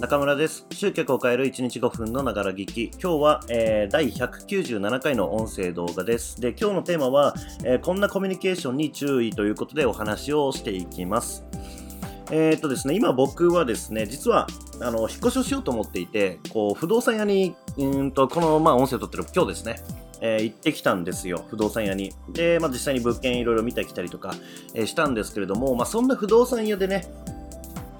中村です。集客を変える1日5分のながら聞き。今日は、えー、第197回の音声動画です。で今日のテーマは、えー、こんなコミュニケーションに注意ということでお話をしていきます。えー、っとですね今僕はですね実はあの引っ越しをしようと思っていてこう不動産屋にうんとこの、まあ、音声を撮ってる今日ですねえー、行ってきたんですよ、不動産屋に。で、まあ、実際に物件いろいろ見てきたりとか、えー、したんですけれども、まあ、そんな不動産屋でね、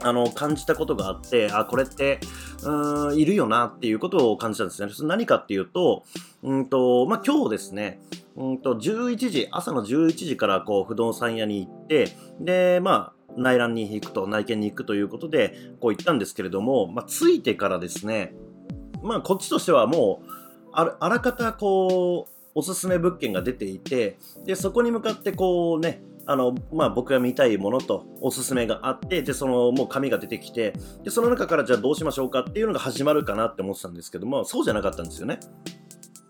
あの、感じたことがあって、あ、これって、うん、いるよなっていうことを感じたんですね。何かっていうと、うんと、まあ、今日ですね、うんと、11時、朝の11時からこう、不動産屋に行って、で、まあ、内覧に行くと、内見に行くということで、こう行ったんですけれども、まあ、着いてからですね、まあ、こっちとしてはもう、ああらかたこう、おすすめ物件が出ていて、で、そこに向かってこうね、あの、まあ、僕が見たいものとおすすめがあって、で、その、もう紙が出てきて、で、その中からじゃあどうしましょうかっていうのが始まるかなって思ってたんですけども、そうじゃなかったんですよね。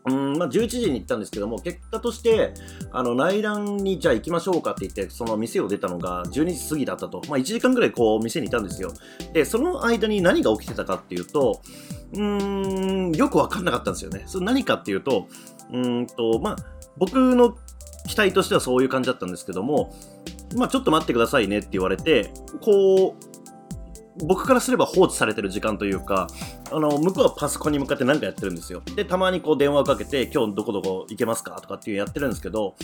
うんまあ、11時に行ったんですけども、結果として、あの、内覧にじゃあ行きましょうかって言って、その店を出たのが12時過ぎだったと。まあ、1時間ぐらいこう、店にいたんですよ。で、その間に何が起きてたかっていうと、うーん、よくわかんなかったんですよね。それ何かっていうと、うんと、まあ、僕の期待としてはそういう感じだったんですけども、まあ、ちょっと待ってくださいねって言われて、こう、僕からすれば放置されてる時間というか、あの、向こうはパソコンに向かって何かやってるんですよ。で、たまにこう電話をかけて、今日どこどこ行けますかとかっていうやってるんですけど、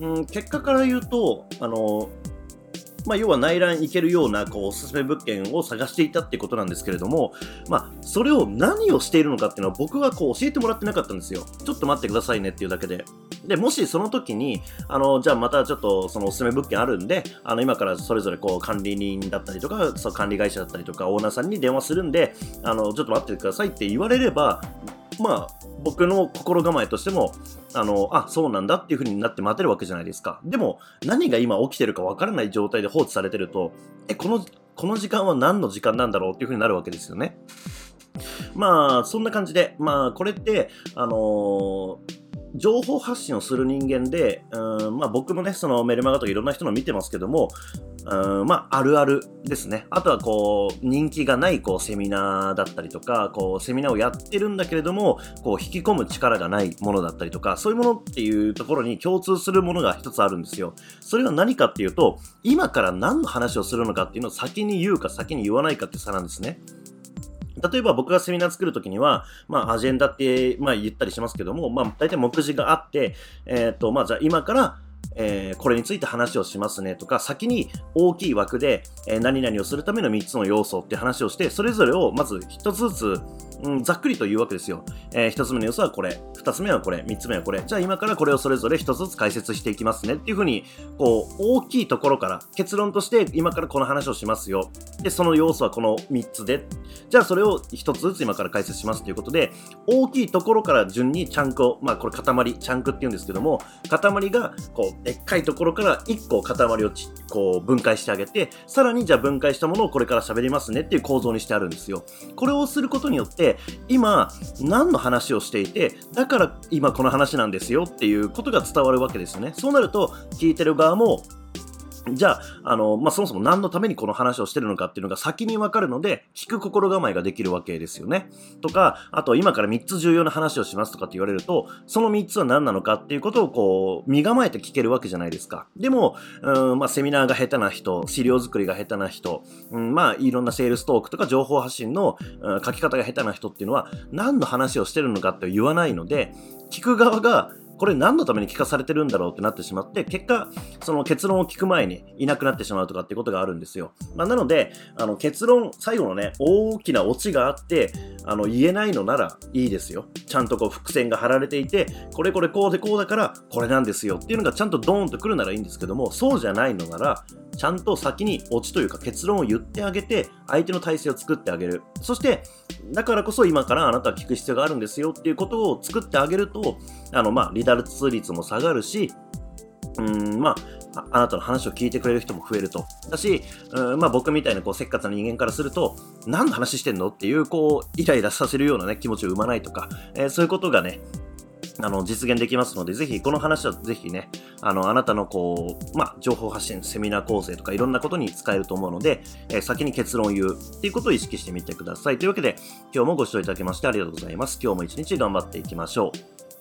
うん、結果から言うと、あの、まあ、要は内覧行けるようなこうおすすめ物件を探していたってことなんですけれども、まあ、それを何をしているのかっていうのは僕はこう教えてもらってなかったんですよ。ちょっと待ってくださいねっていうだけで。で、もしその時に、あの、じゃあまたちょっとそのおすすめ物件あるんで、あの、今からそれぞれこう管理人だったりとか、そ管理会社だったりとか、オーナーさんに電話するんで、あの、ちょっと待ってくださいって言われれば、まあ、僕の心構えとしても、あの、あ、そうなんだっていう風になって待てるわけじゃないですか。でも、何が今起きてるかわからない状態で放置されてると、え、この、この時間は何の時間なんだろうっていう風になるわけですよね。まあ、そんな感じで、まあ、これって、あのー情報発信をする人間で、うんまあ、僕もね、そのメルマガとかいろんな人の見てますけども、うんまあ、あるあるですね。あとはこう、人気がないこうセミナーだったりとか、こう、セミナーをやってるんだけれども、こう、引き込む力がないものだったりとか、そういうものっていうところに共通するものが一つあるんですよ。それは何かっていうと、今から何の話をするのかっていうのを先に言うか先に言わないかって差なんですね。例えば僕がセミナー作るときには、まあ、アジェンダって、まあ、言ったりしますけども、まあ、大体目次があって、えっ、ー、と、まあ、じゃあ今から、えー、これについて話をしますねとか、先に大きい枠で、えー、何々をするための3つの要素って話をして、それぞれをまず1つずつ、うん、ざっくりと言うわけですよ。えー、1つ目の要素はこれ、2つ目はこれ、3つ目はこれ。じゃあ今からこれをそれぞれ1つずつ解説していきますねっていうふうに、こう、大きいところから結論として今からこの話をしますよ。で、その要素はこの3つで、じゃあそれを1つずつ今から解説しますということで、大きいところから順にチャンクを、まあこれ塊、チャンクって言うんですけども、塊がこう、でっかいところから1個塊をちこう分解してあげて、さらにじゃあ分解したものをこれから喋りますねっていう構造にしてあるんですよ。これをすることによって、今、何の話をしていて、だから今この話なんですよっていうことが伝わるわけですよね。そうなると、聞いてる側も、じゃあ、あの、まあ、そもそも何のためにこの話をしてるのかっていうのが先にわかるので、聞く心構えができるわけですよね。とか、あと今から3つ重要な話をしますとかって言われると、その3つは何なのかっていうことをこう、身構えて聞けるわけじゃないですか。でも、うん、まあ、セミナーが下手な人、資料作りが下手な人、うん、まあ、いろんなセールストークとか情報発信の、うん、書き方が下手な人っていうのは、何の話をしてるのかって言わないので、聞く側がこれ何のために聞かされてるんだろうってなってしまって、結果、その結論を聞く前にいなくなってしまうとかってことがあるんですよ。まあ、なので、あの結論、最後のね、大きなオチがあって、あの言えないのならいいですよ。ちゃんとこう伏線が張られていて、これこれこうでこうだからこれなんですよっていうのがちゃんとドーンとくるならいいんですけども、そうじゃないのなら、ちゃんと先にオチというか結論を言ってあげて、相手の体制を作ってあげる。そして、だからこそ今からあなたは聞く必要があるんですよっていうことを作ってあげると、あの、まあ、離脱率も下がるし、うん、まああ、なたの話を聞いてくれる人も増えると。だし、うん、まあ僕みたいなこうせっかちな人間からすると、何の話してんのっていう、こう、イライラさせるようなね、気持ちを生まないとか、えー、そういうことがね、あの、実現できますので、ぜひ、この話はぜひね、あの、あなたのこう、まあ、情報発信、セミナー構成とかいろんなことに使えると思うので、えー、先に結論を言うっていうことを意識してみてください。というわけで、今日もご視聴いただきましてありがとうございます。今日も一日頑張っていきましょう。